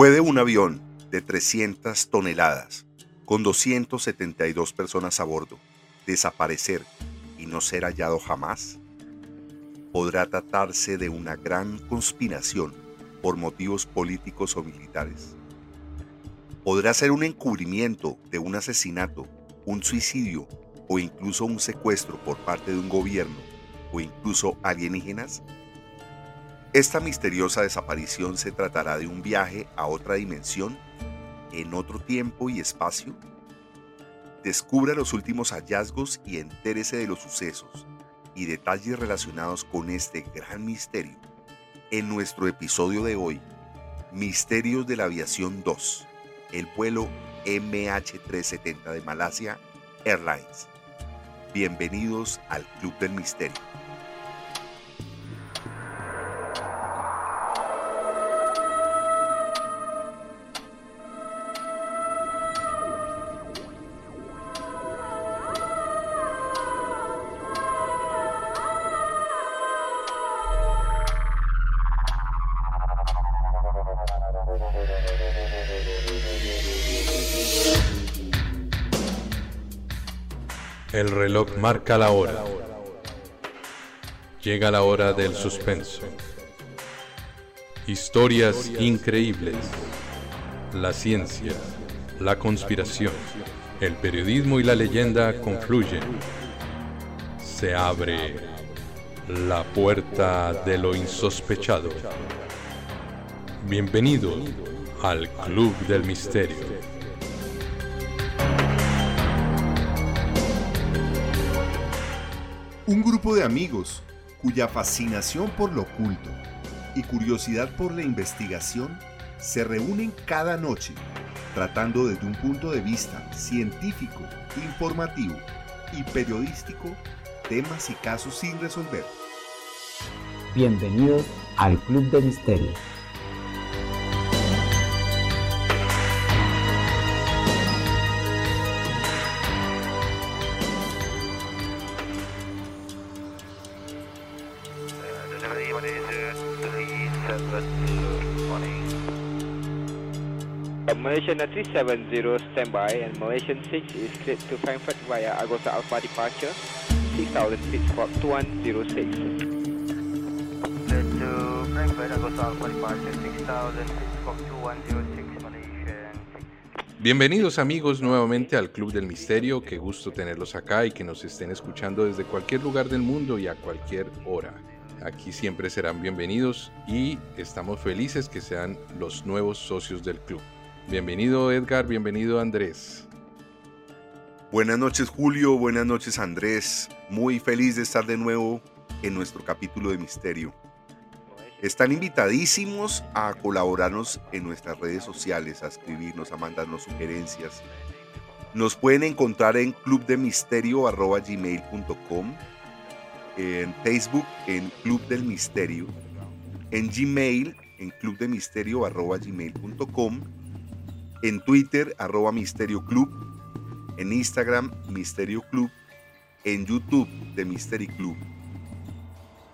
¿Puede un avión de 300 toneladas, con 272 personas a bordo, desaparecer y no ser hallado jamás? ¿Podrá tratarse de una gran conspiración por motivos políticos o militares? ¿Podrá ser un encubrimiento de un asesinato, un suicidio o incluso un secuestro por parte de un gobierno o incluso alienígenas? Esta misteriosa desaparición se tratará de un viaje a otra dimensión, en otro tiempo y espacio. Descubra los últimos hallazgos y entérese de los sucesos y detalles relacionados con este gran misterio en nuestro episodio de hoy, Misterios de la Aviación 2, el vuelo MH370 de Malasia Airlines. Bienvenidos al Club del Misterio. Marca la hora. Llega la hora del suspenso. Historias increíbles. La ciencia, la conspiración, el periodismo y la leyenda confluyen. Se abre la puerta de lo insospechado. Bienvenido al Club del Misterio. Un grupo de amigos cuya fascinación por lo oculto y curiosidad por la investigación se reúnen cada noche tratando desde un punto de vista científico, informativo y periodístico temas y casos sin resolver. Bienvenidos al Club de Misterio. Malaysian 370 standby and Malaysian 6 is cleared to Frankfurt via Agosa Alpha departure 6000 feet squawk 2106. Cleared to Frankfurt Agosa Alpha departure 6000 feet squawk 2106 Malaysian 6. Bienvenidos amigos nuevamente al Club del Misterio, qué gusto tenerlos acá y que nos estén escuchando desde cualquier lugar del mundo y a cualquier hora. Aquí siempre serán bienvenidos y estamos felices que sean los nuevos socios del club. Bienvenido Edgar, bienvenido Andrés. Buenas noches Julio, buenas noches Andrés. Muy feliz de estar de nuevo en nuestro capítulo de Misterio. Están invitadísimos a colaborarnos en nuestras redes sociales, a escribirnos, a mandarnos sugerencias. Nos pueden encontrar en clubdemisterio.gmail.com, en Facebook en Club del Misterio, en Gmail en clubdemisterio.gmail.com en Twitter, arroba Misterio Club, en Instagram, Misterio Club, en YouTube de Misterio Club.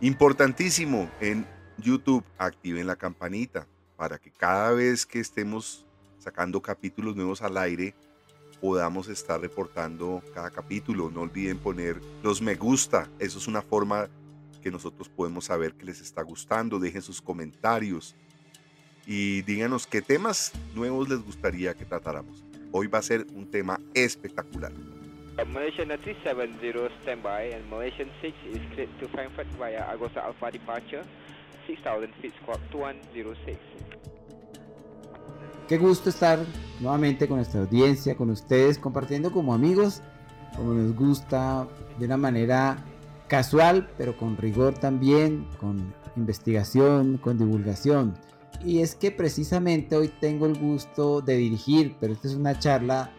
Importantísimo, en YouTube activen la campanita para que cada vez que estemos sacando capítulos nuevos al aire, podamos estar reportando cada capítulo. No olviden poner los me gusta, eso es una forma que nosotros podemos saber que les está gustando. Dejen sus comentarios y díganos qué temas nuevos les gustaría que tratáramos. Hoy va a ser un tema espectacular. Malaysian 370 standby and Malaysian 6 is cleared to Frankfurt via Agosa Alpha departure 6000 feet squawk 2106. Qué gusto estar nuevamente con nuestra audiencia, con ustedes, compartiendo como amigos, como nos gusta, de una manera casual, pero con rigor también, con investigación, con divulgación. Y es que precisamente hoy tengo el gusto de dirigir, pero esta es una charla,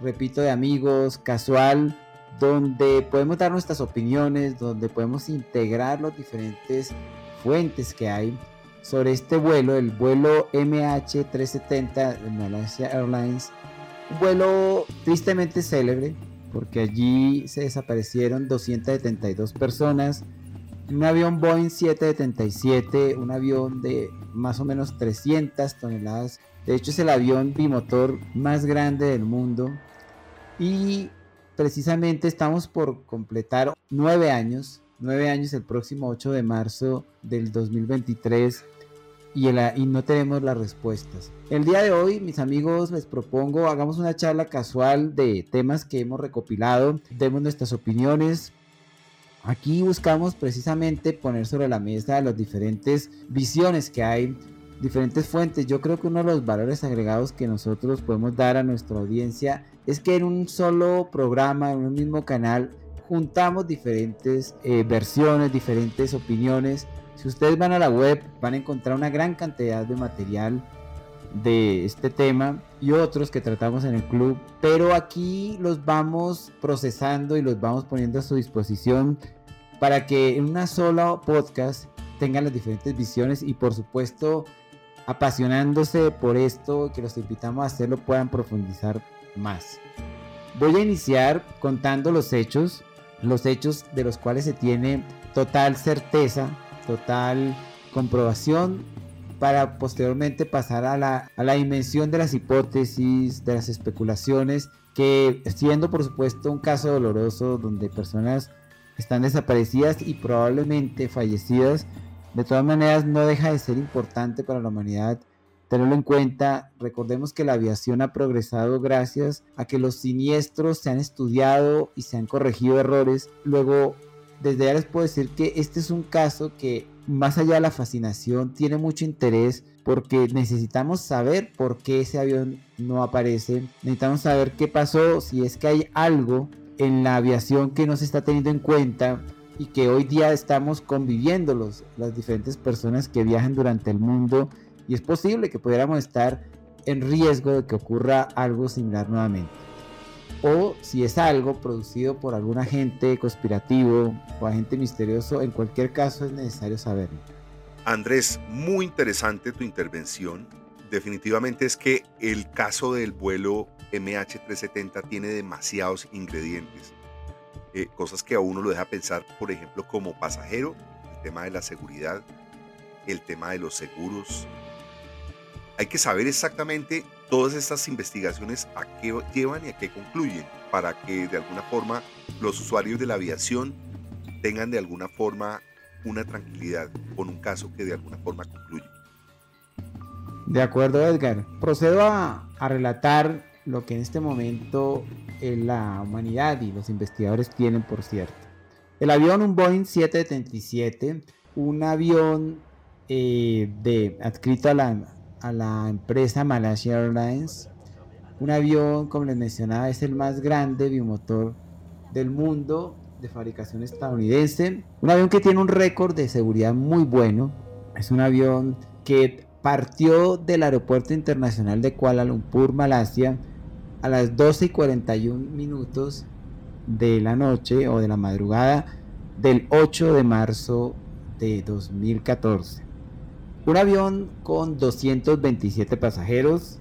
repito, de amigos, casual, donde podemos dar nuestras opiniones, donde podemos integrar las diferentes fuentes que hay sobre este vuelo, el vuelo MH370 de Malaysia Airlines, un vuelo tristemente célebre, porque allí se desaparecieron 272 personas, un avión Boeing 777, un avión de más o menos 300 toneladas De hecho es el avión bimotor más grande del mundo. Y precisamente estamos por completar nueve años, nueve años el próximo 8 de marzo del 2023 y, y, no tenemos las respuestas. El día de hoy, mis amigos, les propongo hagamos una charla casual de temas que hemos recopilado, demos nuestras opiniones. Aquí buscamos precisamente poner sobre la mesa las diferentes visiones que hay, diferentes fuentes. Yo creo que uno de los valores agregados que nosotros podemos dar a nuestra audiencia es que en un solo programa, en un mismo canal, juntamos diferentes eh, versiones, diferentes opiniones si ustedes van a la web van a encontrar una gran cantidad de material de este tema y otros que tratamos en el club, pero aquí los vamos procesando y los vamos poniendo a su disposición para que en una sola podcast tengan las diferentes visiones y por supuesto apasionándose por esto que los invitamos a hacerlo puedan profundizar más. Voy a iniciar contando los hechos, los hechos de los cuales se tiene total certeza total comprobación para posteriormente pasar a la, a la dimensión de las hipótesis, de las especulaciones, que siendo por supuesto un caso doloroso donde personas están desaparecidas y probablemente fallecidas, de todas maneras no deja de ser importante para la humanidad tenerlo en cuenta. Recordemos que la aviación ha progresado gracias a que los siniestros se han estudiado y se han corregido errores. Luego desde ya les puedo decir que este es un caso que más allá de la fascinación tiene mucho interés porque necesitamos saber por qué ese avión no aparece, necesitamos saber qué pasó, si es que hay algo en la aviación que no se está teniendo en cuenta y que hoy día estamos conviviendo los, las diferentes personas que viajan durante el mundo y es posible que pudiéramos estar en riesgo de que ocurra algo similar nuevamente o si es algo producido por algún agente conspirativo o agente misterioso, en cualquier caso es necesario saberlo. Andrés, muy interesante tu intervención. Definitivamente es que el caso del vuelo MH370 tiene demasiados ingredientes. Eh, cosas que a uno lo deja pensar, por ejemplo, como pasajero, el tema de la seguridad, el tema de los seguros. Hay que saber exactamente todas estas investigaciones a qué llevan y a qué concluyen, para que de alguna forma los usuarios de la aviación tengan de alguna forma una tranquilidad con un caso que de alguna forma concluye. De acuerdo, Edgar. Procedo a, relatar lo que en este momento eh, la humanidad y los investigadores tienen, por cierto. El avión, un Boeing 777, un avión eh, de, adscrito a la a la empresa Malaysia Airlines. Un avión, como les mencionaba, es el más grande bimotor del mundo de fabricación estadounidense. Un avión que tiene un récord de seguridad muy bueno. Es un avión que partió del aeropuerto internacional de Kuala Lumpur, Malasia, a las 12 y 41 minutos de la noche o de la madrugada del 8 de marzo de 2014. Un avión con 227 pasajeros,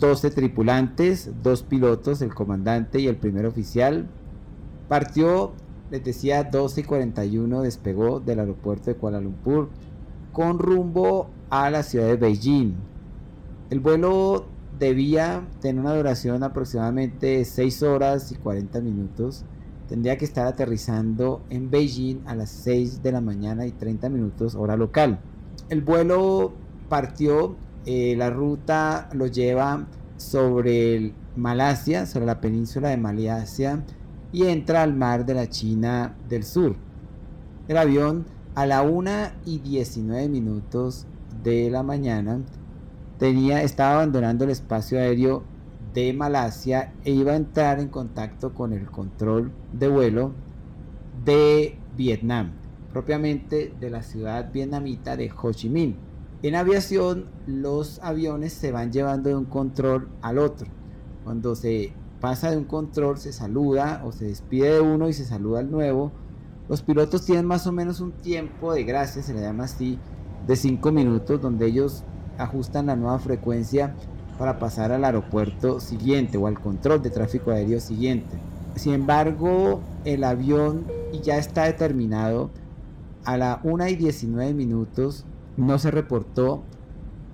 12 tripulantes, dos pilotos, el comandante y el primer oficial. Partió, les decía, 12 y 41, despegó del aeropuerto de Kuala Lumpur con rumbo a la ciudad de Beijing. El vuelo debía tener una duración aproximadamente de 6 horas y 40 minutos. Tendría que estar aterrizando en Beijing a las 6 de la mañana y 30 minutos hora local el vuelo partió, eh, la ruta lo lleva sobre Malasia, sobre la península de Malasia y entra al mar de la China del Sur. El avión a la 1 y 19 minutos de la mañana tenía, estaba abandonando el espacio aéreo de Malasia e iba a entrar en contacto con el control de vuelo de Vietnam propiamente de la ciudad vietnamita de Ho Chi Minh. En aviación, los aviones se van llevando de un control al otro. Cuando se pasa de un control, se saluda o se despide de uno y se saluda al nuevo. Los pilotos tienen más o menos un tiempo de gracia, se le llama así, de 5 minutos, donde ellos ajustan la nueva frecuencia para pasar al aeropuerto siguiente o al control de tráfico aéreo siguiente. Sin embargo, el avión ya está determinado a la 1 y 19 minutos no se reportó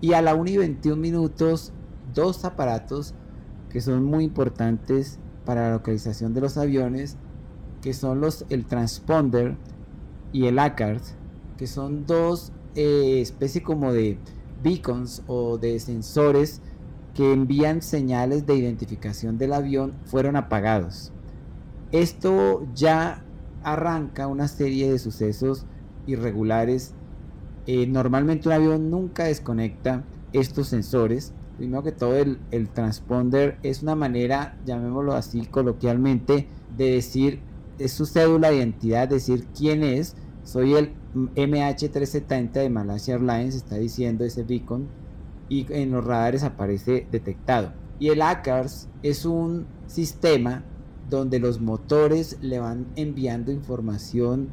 Y a la 1 y 21 minutos, dos aparatos que son muy importantes para la localización de los aviones, que son los, el transponder y el ACARD, que son dos eh, especies como de beacons o de sensores que envían señales de identificación del avión, fueron apagados. Esto ya arranca una serie de sucesos irregulares. Eh, normalmente un avión nunca desconecta estos sensores. Primero que todo, el, transponder es una manera, llamémoslo así coloquialmente, de decir, es su cédula de identidad, decir quién es. Soy el MH370 de Malaysia Airlines, está diciendo ese beacon, y en los radares aparece detectado. Y el ACARS es un sistema donde los motores le van enviando información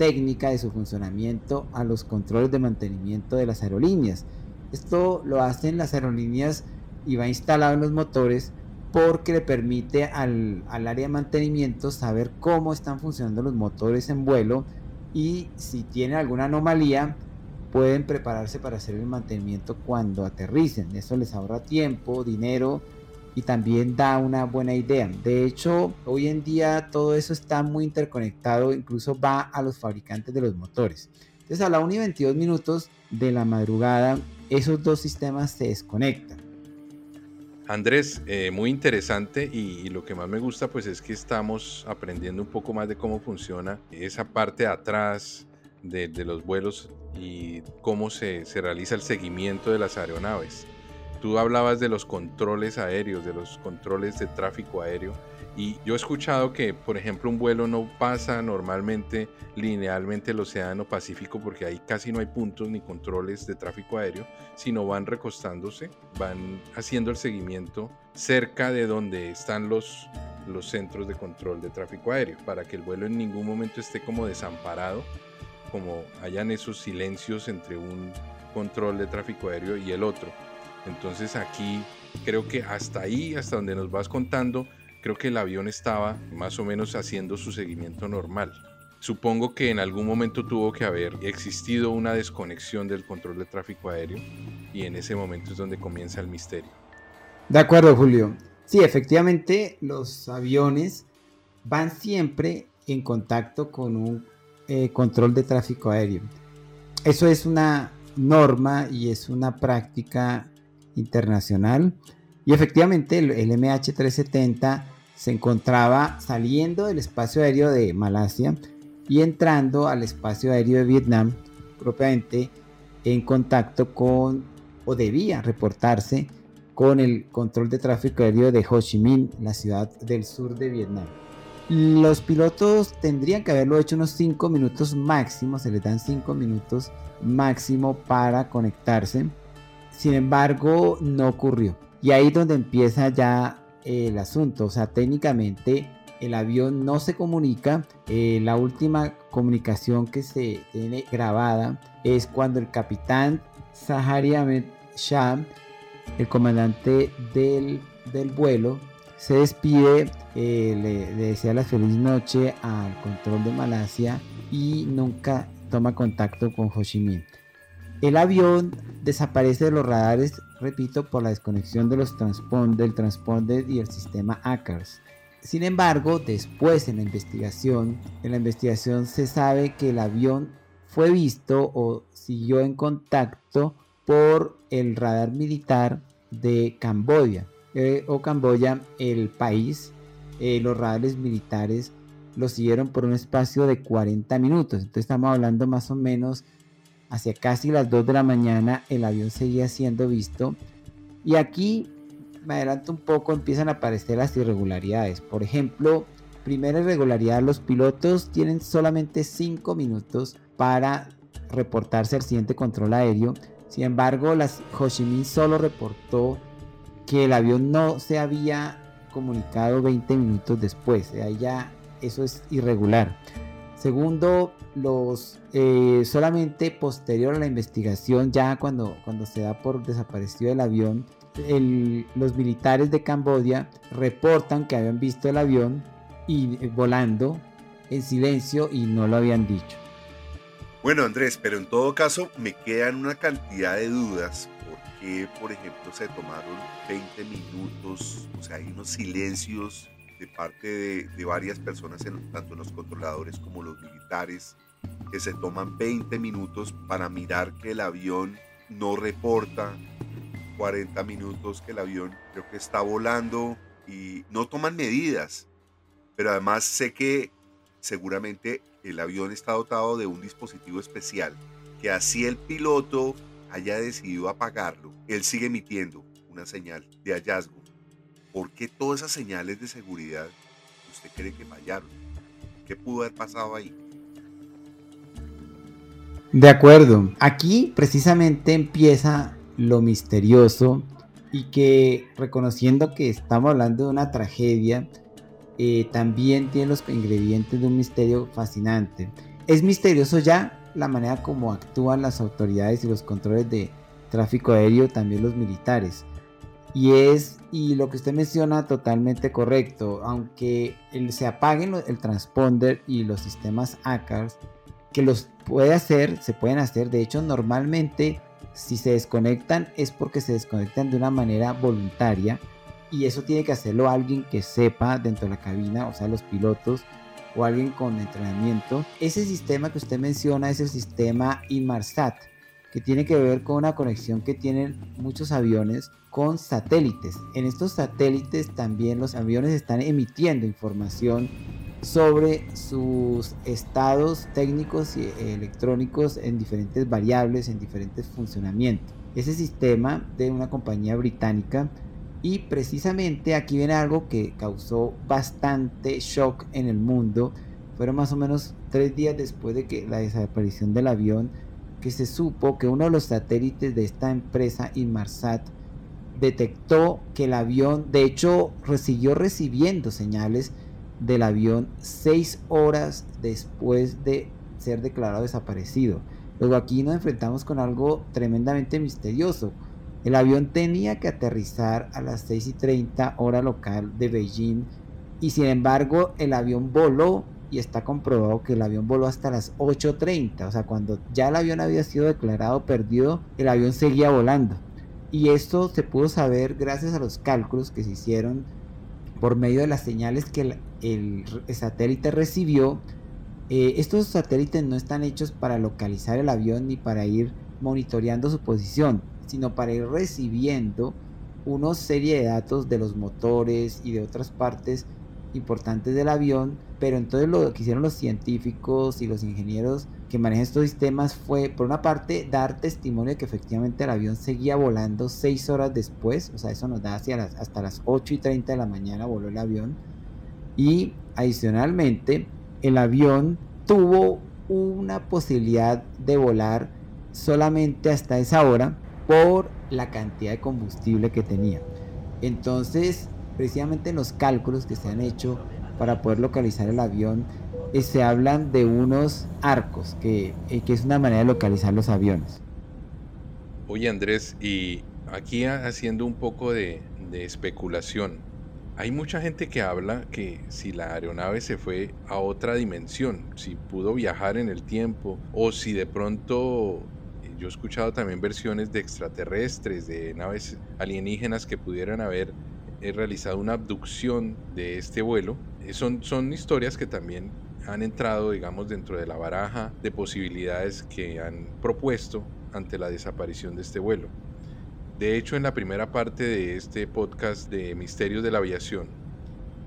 técnica de su funcionamiento a los controles de mantenimiento de las aerolíneas. Esto lo hacen las aerolíneas y va instalado en los motores porque le permite al, al, área de mantenimiento saber cómo están funcionando los motores en vuelo y si tiene alguna anomalía pueden prepararse para hacer el mantenimiento cuando aterricen. Eso les ahorra tiempo, dinero y también da una buena idea. De hecho, hoy en día todo eso está muy interconectado, incluso va a los fabricantes de los motores. Entonces a la 1 y 22 minutos de la madrugada, esos dos sistemas se desconectan. Andrés, eh, muy interesante y, lo que más me gusta pues es que estamos aprendiendo un poco más de cómo funciona esa parte de atrás de, de los vuelos y cómo se, se realiza el seguimiento de las aeronaves. Tú hablabas de los controles aéreos, de los controles de tráfico aéreo. Y yo he escuchado que, por ejemplo, un vuelo no pasa normalmente linealmente el Océano Pacífico porque ahí casi no hay puntos ni controles de tráfico aéreo, sino van recostándose, van haciendo el seguimiento cerca de donde están los, los centros de control de tráfico aéreo, para que el vuelo en ningún momento esté como desamparado, como hayan esos silencios entre un control de tráfico aéreo y el otro entonces aquí creo que hasta ahí, hasta donde nos vas contando, creo que el avión estaba más o menos haciendo su seguimiento normal. Supongo que en algún momento tuvo que haber existido una desconexión del control de tráfico aéreo y en ese momento es donde comienza el misterio. De acuerdo, Julio. Sí, efectivamente, los aviones van siempre en contacto con un eh, control de tráfico aéreo. Eso es una norma y es una práctica internacional. Y efectivamente el, MH370 se encontraba saliendo del espacio aéreo de Malasia y entrando al espacio aéreo de Vietnam, propiamente en contacto con, o debía reportarse con el control de tráfico aéreo de Ho Chi Minh, la ciudad del sur de Vietnam. Los pilotos tendrían que haberlo hecho unos 5 minutos máximo, se les dan 5 minutos máximo para conectarse sin embargo, no ocurrió. Y ahí es donde empieza ya el asunto. O sea, técnicamente el avión no se comunica. Eh, la última comunicación que se tiene grabada es cuando el capitán Zahari Ahmed Shah, el comandante del, del vuelo, se despide, eh, le, le desea la feliz noche al control de Malasia y nunca toma contacto con Ho Chi Minh. El avión desaparece de los radares, repito, por la desconexión de los del transponder y el sistema ACARS. Sin embargo, después en la investigación, en la investigación se sabe que el avión fue visto o siguió en contacto por el radar militar de Camboya eh, o Camboya, el país, eh, los radares militares lo siguieron por un espacio de 40 minutos. Entonces estamos hablando más o menos hacia casi las 2 de la mañana el avión seguía siendo visto. Y aquí me adelanto un poco empiezan a aparecer las irregularidades. Por ejemplo primera irregularidad los pilotos tienen solamente 5 minutos para reportarse al siguiente control aéreo. Sin embargo las Ho solo reportó que el avión no se había comunicado 20 minutos después. Ahí ya eso es irregular Segundo, los eh, solamente posterior a la investigación, ya cuando, cuando se da por desaparecido el avión, los militares de Camboya reportan que habían visto el avión y eh, volando en silencio y no lo habían dicho. Bueno, Andrés, pero en todo caso me quedan una cantidad de dudas qué, por ejemplo, se tomaron 20 minutos? O sea, hay unos silencios de parte de, varias personas, en, tanto los controladores como los militares, que se toman 20 minutos para mirar que el avión no reporta 40 minutos que el avión creo que está volando y no toman medidas. Pero además sé que seguramente el avión está dotado de un dispositivo especial que así el piloto haya decidido apagarlo, él sigue emitiendo una señal de hallazgo. ¿Por qué todas esas señales de seguridad usted cree que fallaron? ¿Qué pudo haber pasado ahí? De acuerdo. Aquí precisamente empieza lo misterioso y que reconociendo que estamos hablando de una tragedia, eh, también tiene los ingredientes de un misterio fascinante. Es misterioso ya la manera como actúan las autoridades y los controles de tráfico aéreo, también los militares. Y es, y lo que usted menciona, totalmente correcto. Aunque se apaguen el transponder y los sistemas ACARS, que los puede hacer, se pueden hacer. De hecho, normalmente si se desconectan es porque se desconectan de una manera voluntaria. Y eso tiene que hacerlo alguien que sepa dentro de la cabina, o sea, los pilotos o alguien con entrenamiento. Ese sistema que usted menciona es el sistema Inmarsat, que tiene que ver con una conexión que tienen muchos aviones con satélites. En estos satélites también los aviones están emitiendo información sobre sus estados técnicos y electrónicos en diferentes variables, en diferentes funcionamientos. Ese sistema de una compañía británica y precisamente aquí viene algo que causó bastante shock en el mundo. Fueron más o menos tres días después de que la desaparición del avión que se supo que uno de los satélites de esta empresa Inmarsat detectó que el avión, de hecho, siguió recibiendo señales del avión seis horas después de ser declarado desaparecido. Luego aquí nos enfrentamos con algo tremendamente misterioso. El avión tenía que aterrizar a las 6 y 30 hora local de Beijing y sin embargo el avión voló y está comprobado que el avión voló hasta las 8.30. O sea, cuando ya el avión había sido declarado perdido, el avión seguía volando. Y esto se pudo saber gracias a los cálculos que se hicieron por medio de las señales que el, satélite recibió. Eh, estos satélites no están hechos para localizar el avión ni para ir monitoreando su posición, sino para ir recibiendo una serie de datos de los motores y de otras partes importantes del avión, pero entonces lo que hicieron los científicos y los ingenieros que manejan estos sistemas fue, por una parte, dar testimonio de que efectivamente el avión seguía volando seis horas después, o sea, eso nos da hacia las, hasta las 8 y 30 de la mañana voló el avión, y adicionalmente, el avión tuvo una posibilidad de volar solamente hasta esa hora por la cantidad de combustible que tenía. Entonces, precisamente en los cálculos que se han hecho para poder localizar el avión, se hablan de unos arcos, que, eh, que es una manera de localizar los aviones. Oye Andrés, y aquí haciendo un poco de, de especulación, hay mucha gente que habla que si la aeronave se fue a otra dimensión, si pudo viajar en el tiempo o si de pronto yo he escuchado también versiones de extraterrestres, de naves alienígenas que pudieran haber realizado una abducción de este vuelo. Eh, son, son historias que también han entrado, digamos, dentro de la baraja de posibilidades que han propuesto ante la desaparición de este vuelo. De hecho, en la primera parte de este podcast de Misterios de la Aviación,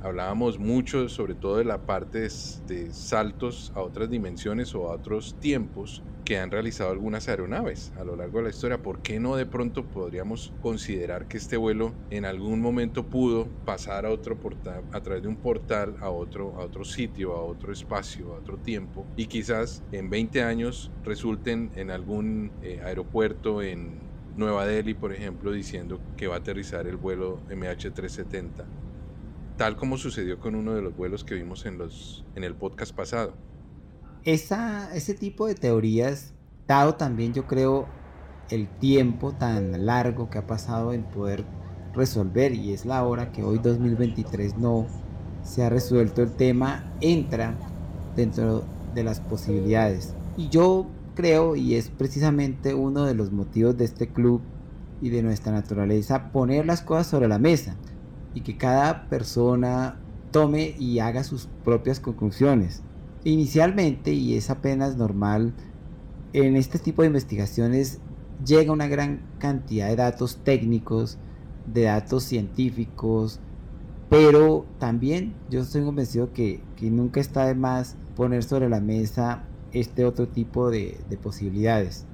hablábamos mucho sobre todo de la parte de, saltos a otras dimensiones o a otros tiempos que han realizado algunas aeronaves a lo largo de la historia. ¿Por qué no de pronto podríamos considerar que este vuelo en algún momento pudo pasar a otro portal, a través de un portal a otro, a otro sitio, a otro espacio, a otro tiempo y quizás en 20 años resulten en algún eh, aeropuerto en Nueva Delhi, por ejemplo, diciendo que va a aterrizar el vuelo MH370, tal como sucedió con uno de los vuelos que vimos en, los, en el podcast pasado esa, ese tipo de teorías, dado también yo creo el tiempo tan largo que ha pasado en poder resolver y es la hora que hoy 2023 no se ha resuelto el tema, entra dentro de las posibilidades. Y yo creo, y es precisamente uno de los motivos de este club, y de nuestra naturaleza poner las cosas sobre la mesa y que cada persona tome y haga sus propias conclusiones. Inicialmente, y es apenas normal, en este tipo de investigaciones llega una gran cantidad de datos técnicos, de datos científicos, pero también yo estoy convencido que, que nunca está de más poner sobre la mesa este otro tipo de, de posibilidades.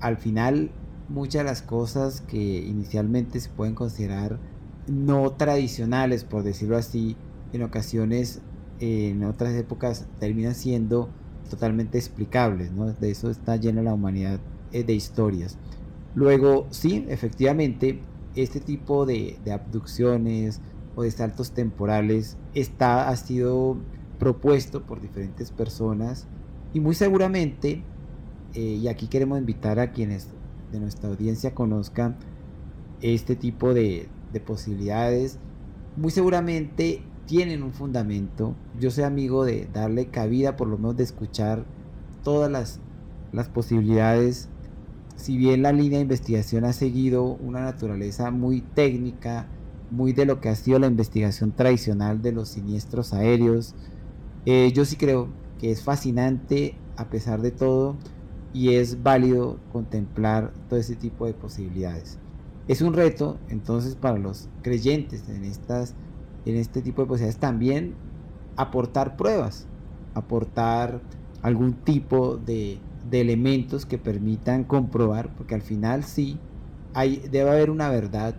Al final, muchas de las cosas que inicialmente se pueden considerar no tradicionales, por decirlo así, en ocasiones, en otras épocas, terminan siendo totalmente explicables, ¿no? De eso está llena la humanidad eh, de historias. Luego, sí, efectivamente, este tipo de, abducciones o de saltos temporales está, ha sido propuesto por diferentes personas y muy seguramente, eh, y aquí queremos invitar a quienes de nuestra audiencia conozcan este tipo de, de posibilidades, muy seguramente tienen un fundamento. Yo soy amigo de darle cabida, por lo menos de escuchar todas las, posibilidades. Si bien la línea de investigación ha seguido una naturaleza muy técnica, muy de lo que ha sido la investigación tradicional de los siniestros aéreos, eh, yo sí creo que es fascinante a pesar de todo y es válido contemplar todo ese tipo de posibilidades. Es un reto entonces para los creyentes en estas en este tipo de posibilidades también aportar pruebas, aportar algún tipo de, elementos que permitan comprobar, porque al final sí, hay, debe haber una verdad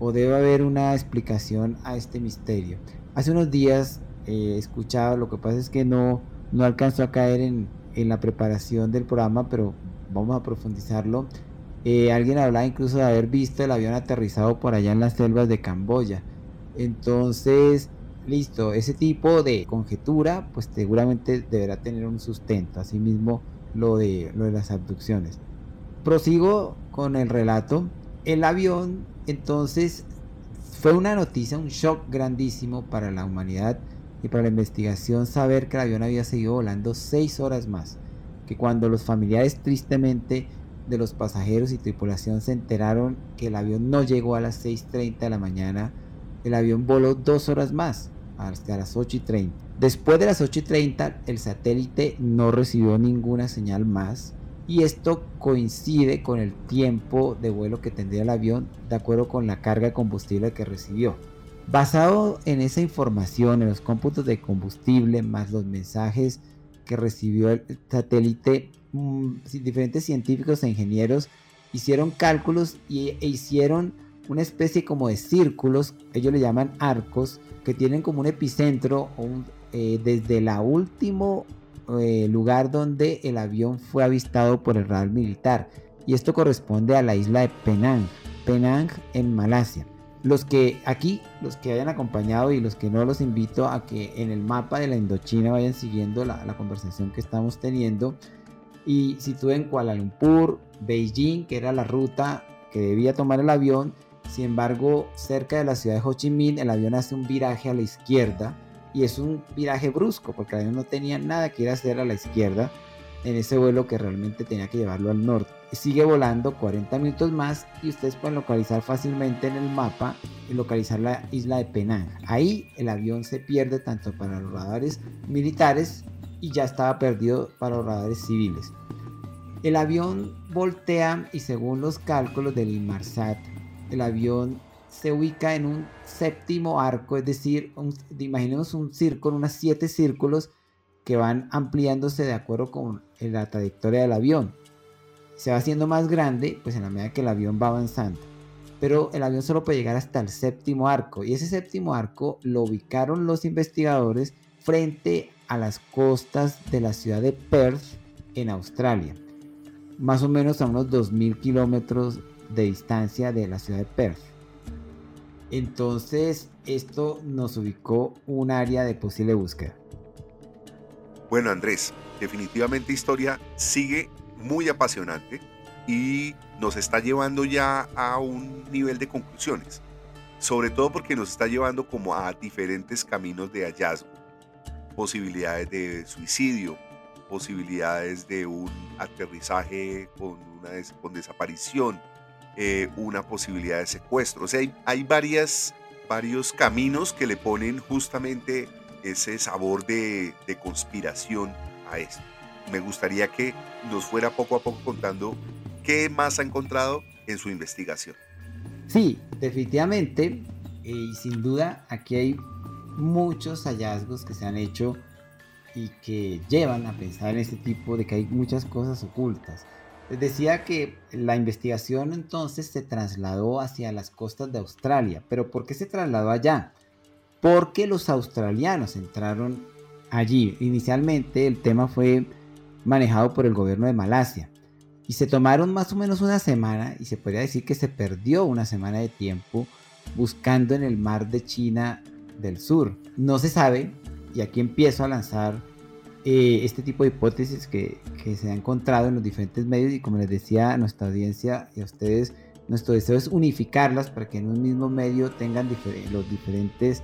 o debe haber una explicación a este misterio. Hace unos días eh, escuchado, lo que pasa es que no, no alcanzó a caer en, en la preparación del programa, pero vamos a profundizarlo. Eh, alguien hablaba incluso de haber visto el avión aterrizado por allá en las selvas de Camboya. Entonces, listo, ese tipo de conjetura, pues seguramente deberá tener un sustento. Asimismo, lo de, lo de las abducciones. Prosigo con el relato. El avión, entonces, fue una noticia, un shock grandísimo para la humanidad y para la investigación saber que el avión había seguido volando seis horas más. Que cuando los familiares tristemente de los pasajeros y tripulación se enteraron que el avión no llegó a las 6.30 de la mañana, el avión voló dos horas más, hasta las 8 y 30. Después de las 8 y 30, el satélite no recibió ninguna señal más. Y esto coincide con el tiempo de vuelo que tendría el avión, de acuerdo con la carga de combustible que recibió. Basado en esa información, en los cómputos de combustible, más los mensajes que recibió el satélite, mm, diferentes científicos e ingenieros hicieron cálculos y, e hicieron una especie como de círculos, ellos le llaman arcos, que tienen como un epicentro eh, desde el último eh, lugar donde el avión fue avistado por el radar militar. Y esto corresponde a la isla de Penang, Penang en Malasia. Los que aquí, los que hayan acompañado y los que no, los invito a que en el mapa de la Indochina vayan siguiendo la, la conversación que estamos teniendo y sitúen Kuala Lumpur, Beijing, que era la ruta que debía tomar el avión, sin embargo, cerca de la ciudad de Ho Chi Minh, el avión hace un viraje a la izquierda y es un viraje brusco porque el avión no tenía nada que ir a hacer a la izquierda en ese vuelo que realmente tenía que llevarlo al norte. Sigue volando 40 minutos más y ustedes pueden localizar fácilmente en el mapa y localizar la isla de Penang. Ahí el avión se pierde tanto para los radares militares y ya estaba perdido para los radares civiles. El avión voltea y según los cálculos del Inmarsat el avión se ubica en un séptimo arco, es decir, imaginemos un círculo, unos siete círculos que van ampliándose de acuerdo con la trayectoria del avión. Se va haciendo más grande, pues en la medida que el avión va avanzando. Pero el avión solo puede llegar hasta el séptimo arco. Y ese séptimo arco lo ubicaron los investigadores frente a las costas de la ciudad de Perth en Australia. Más o menos a unos 2.000 kilómetros de distancia de la ciudad de Perth. Entonces, esto nos ubicó un área de posible búsqueda. Bueno, Andrés, definitivamente historia sigue muy apasionante y nos está llevando ya a un nivel de conclusiones. Sobre todo porque nos está llevando como a diferentes caminos de hallazgo. Posibilidades de suicidio, posibilidades de un aterrizaje con, una con desaparición, eh, una posibilidad de secuestro. O sea, hay, varias, varios caminos que le ponen justamente ese sabor de, de conspiración a esto. Me gustaría que nos fuera poco a poco contando qué más ha encontrado en su investigación. Sí, definitivamente. eh, Y sin duda, aquí hay muchos hallazgos que se han hecho y que llevan a pensar en este tipo de que hay muchas cosas ocultas. Les decía que la investigación entonces se trasladó hacia las costas de Australia. ¿Pero por qué se trasladó allá? Porque los australianos entraron allí. Inicialmente el tema fue manejado por el gobierno de Malasia. Y se tomaron más o menos una semana y se podría decir que se perdió una semana de tiempo buscando en el mar de China del Sur. No se sabe, y aquí empiezo a lanzar eh, este tipo de hipótesis que, que se ha encontrado en los diferentes medios y como les decía a nuestra audiencia y a ustedes, nuestro deseo es unificarlas para que en un mismo medio tengan los diferentes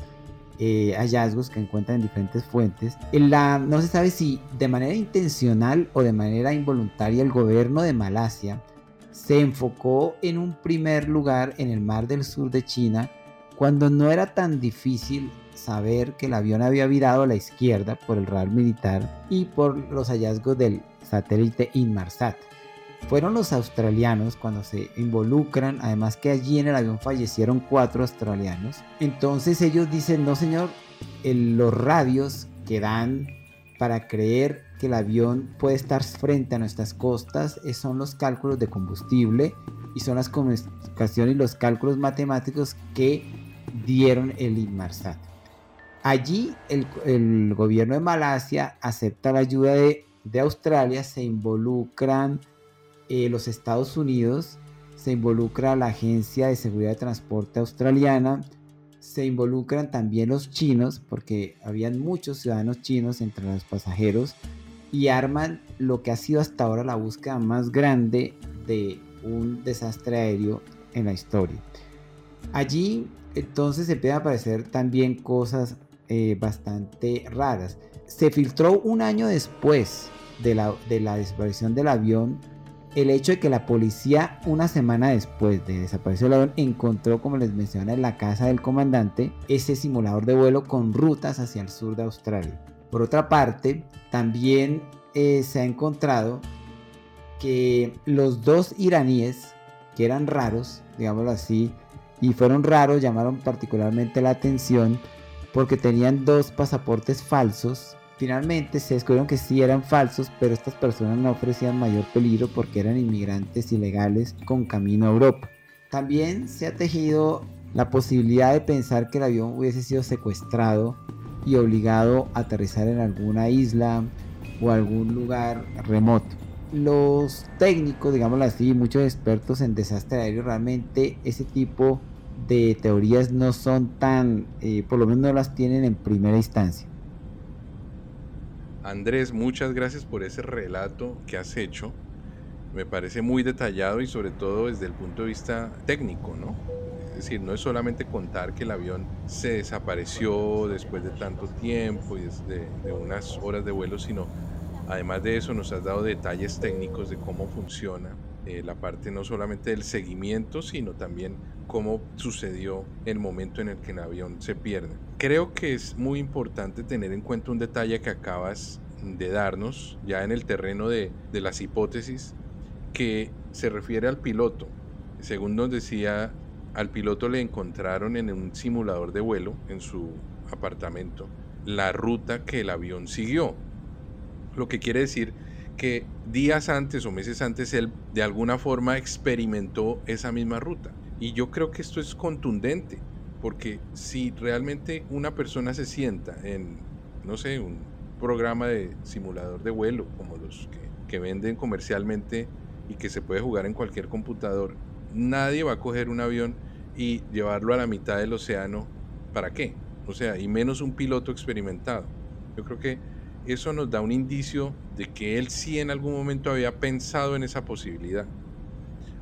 eh, hallazgos que encuentran en diferentes fuentes. No se sabe si de manera intencional o de manera involuntaria el gobierno de Malasia se enfocó en un primer lugar en el mar del sur de China cuando no era tan difícil saber que el avión había virado a la izquierda por el radar militar y por los hallazgos del satélite Inmarsat. Fueron los australianos cuando se involucran, además que allí en el avión fallecieron cuatro australianos. Entonces ellos dicen, no señor, los radios que dan para creer que el avión puede estar frente a nuestras costas eh, son los cálculos de combustible y son las comunicaciones y los cálculos matemáticos que dieron el Inmarsat. Allí el, gobierno de Malasia acepta la ayuda de, de Australia, se involucran eh, los Estados Unidos, se involucra la Agencia de Seguridad de Transporte Australiana, se involucran también los chinos, porque habían muchos ciudadanos chinos entre los pasajeros, y arman lo que ha sido hasta ahora la búsqueda más grande de un desastre aéreo en la historia. Allí entonces empiezan a aparecer también cosas eh, bastante raras. Se filtró un año después de la, de la desaparición del avión el hecho de que la policía una semana después de desaparecer el avión encontró, como les mencioné, en la casa del comandante ese simulador de vuelo con rutas hacia el sur de Australia. Por otra parte, también eh, se ha encontrado que los dos iraníes, que eran raros, digámoslo así, y fueron raros, llamaron particularmente la atención porque tenían dos pasaportes falsos. Finalmente se descubrieron que sí eran falsos, pero estas personas no ofrecían mayor peligro porque eran inmigrantes ilegales con camino a Europa. También se ha tejido la posibilidad de pensar que el avión hubiese sido secuestrado y obligado a aterrizar en alguna isla o algún lugar remoto. Los técnicos, digámoslo así, muchos expertos en desastre aéreo, realmente ese tipo de teorías no son tan, eh, por lo menos no las tienen en primera instancia. Andrés, muchas gracias por ese relato que has hecho. Me parece muy detallado y sobre todo desde el punto de vista técnico, ¿no? Es decir, no es solamente contar que el avión se desapareció después de tanto tiempo y desde de unas horas de vuelo, sino además de eso nos has dado detalles técnicos de cómo funciona eh, la parte no solamente del seguimiento, sino también cómo sucedió el momento en el que el avión se pierde. Creo que es muy importante tener en cuenta un detalle que acabas de darnos, ya en el terreno de, de las hipótesis, que se refiere al piloto. Según nos decía, al piloto le encontraron en un simulador de vuelo, en su apartamento, la ruta que el avión siguió. Lo que quiere decir que días antes o meses antes él de alguna forma experimentó esa misma ruta. Y yo creo que esto es contundente, porque si realmente una persona se sienta en, no sé, un programa de simulador de vuelo, como los que, venden comercialmente y que se puede jugar en cualquier computador, nadie va a coger un avión y llevarlo a la mitad del océano. ¿Para qué? O sea, y menos un piloto experimentado. Yo creo que eso nos da un indicio de que él sí en algún momento había pensado en esa posibilidad.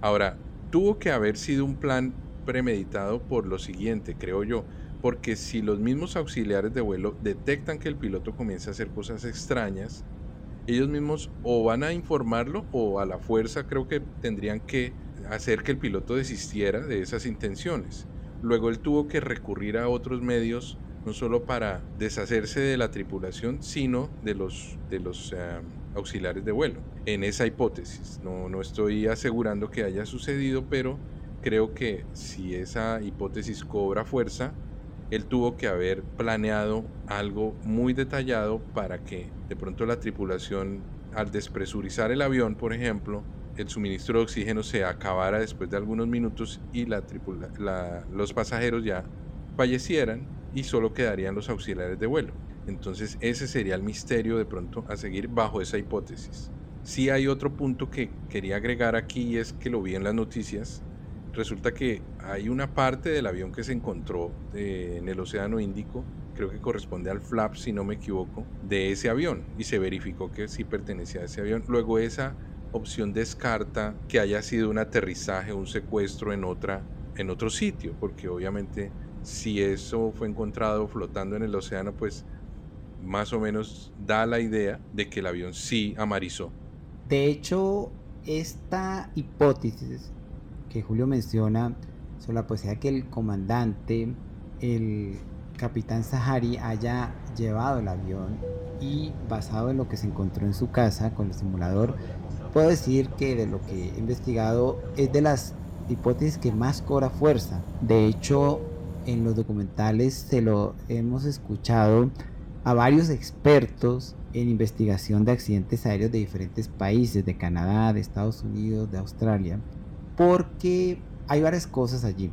Ahora, tuvo que haber sido un plan premeditado por lo siguiente, creo yo, porque si los mismos auxiliares de vuelo detectan que el piloto comienza a hacer cosas extrañas, ellos mismos o van a informarlo o a la fuerza creo que tendrían que hacer que el piloto desistiera de esas intenciones. Luego él tuvo que recurrir a otros medios, no solo para deshacerse de la tripulación, sino de los, de los eh, auxiliares de vuelo. En esa hipótesis, no, no estoy asegurando que haya sucedido, pero creo que si esa hipótesis cobra fuerza, él tuvo que haber planeado algo muy detallado para que de pronto la tripulación, al despresurizar el avión, por ejemplo, el suministro de oxígeno se acabara después de algunos minutos y los pasajeros ya fallecieran y solo quedarían los auxiliares de vuelo. Entonces ese sería el misterio de pronto a seguir bajo esa hipótesis. Sí hay otro punto que quería agregar aquí es que lo vi en las noticias resulta que hay una parte del avión que se encontró eh, en el Océano Índico, creo que corresponde al flap, si no me equivoco, de ese avión y se verificó que sí pertenecía a ese avión. Luego esa opción descarta que haya sido un aterrizaje un secuestro en, otra, en otro sitio, porque obviamente si eso fue encontrado flotando en el océano, pues más o menos da la idea de que el avión sí amarizó. De hecho, esta hipótesis que Julio menciona sobre la posibilidad que el comandante, el capitán Sahari, haya llevado el avión y basado en lo que se encontró en su casa con el simulador, puedo decir que de lo que he investigado es de las hipótesis que más cobra fuerza. De hecho, en los documentales se lo hemos escuchado a varios expertos en investigación de accidentes aéreos de diferentes países, de Canadá, de Estados Unidos, de Australia, porque hay varias cosas allí.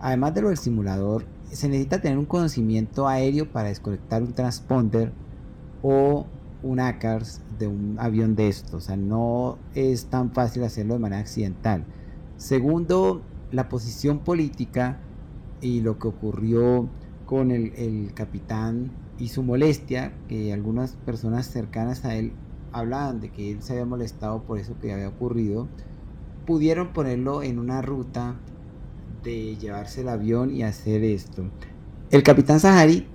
Además de lo del simulador, se necesita tener un conocimiento aéreo para desconectar un transponder o un ACARS de un avión de estos. O sea, no es tan fácil hacerlo de manera accidental. Segundo, la posición política y lo que ocurrió con el, el capitán y su molestia, que algunas personas cercanas a él hablaban de que él se había molestado por eso que había ocurrido pudieron ponerlo en una ruta de llevarse el avión y hacer esto. El capitán Sahari,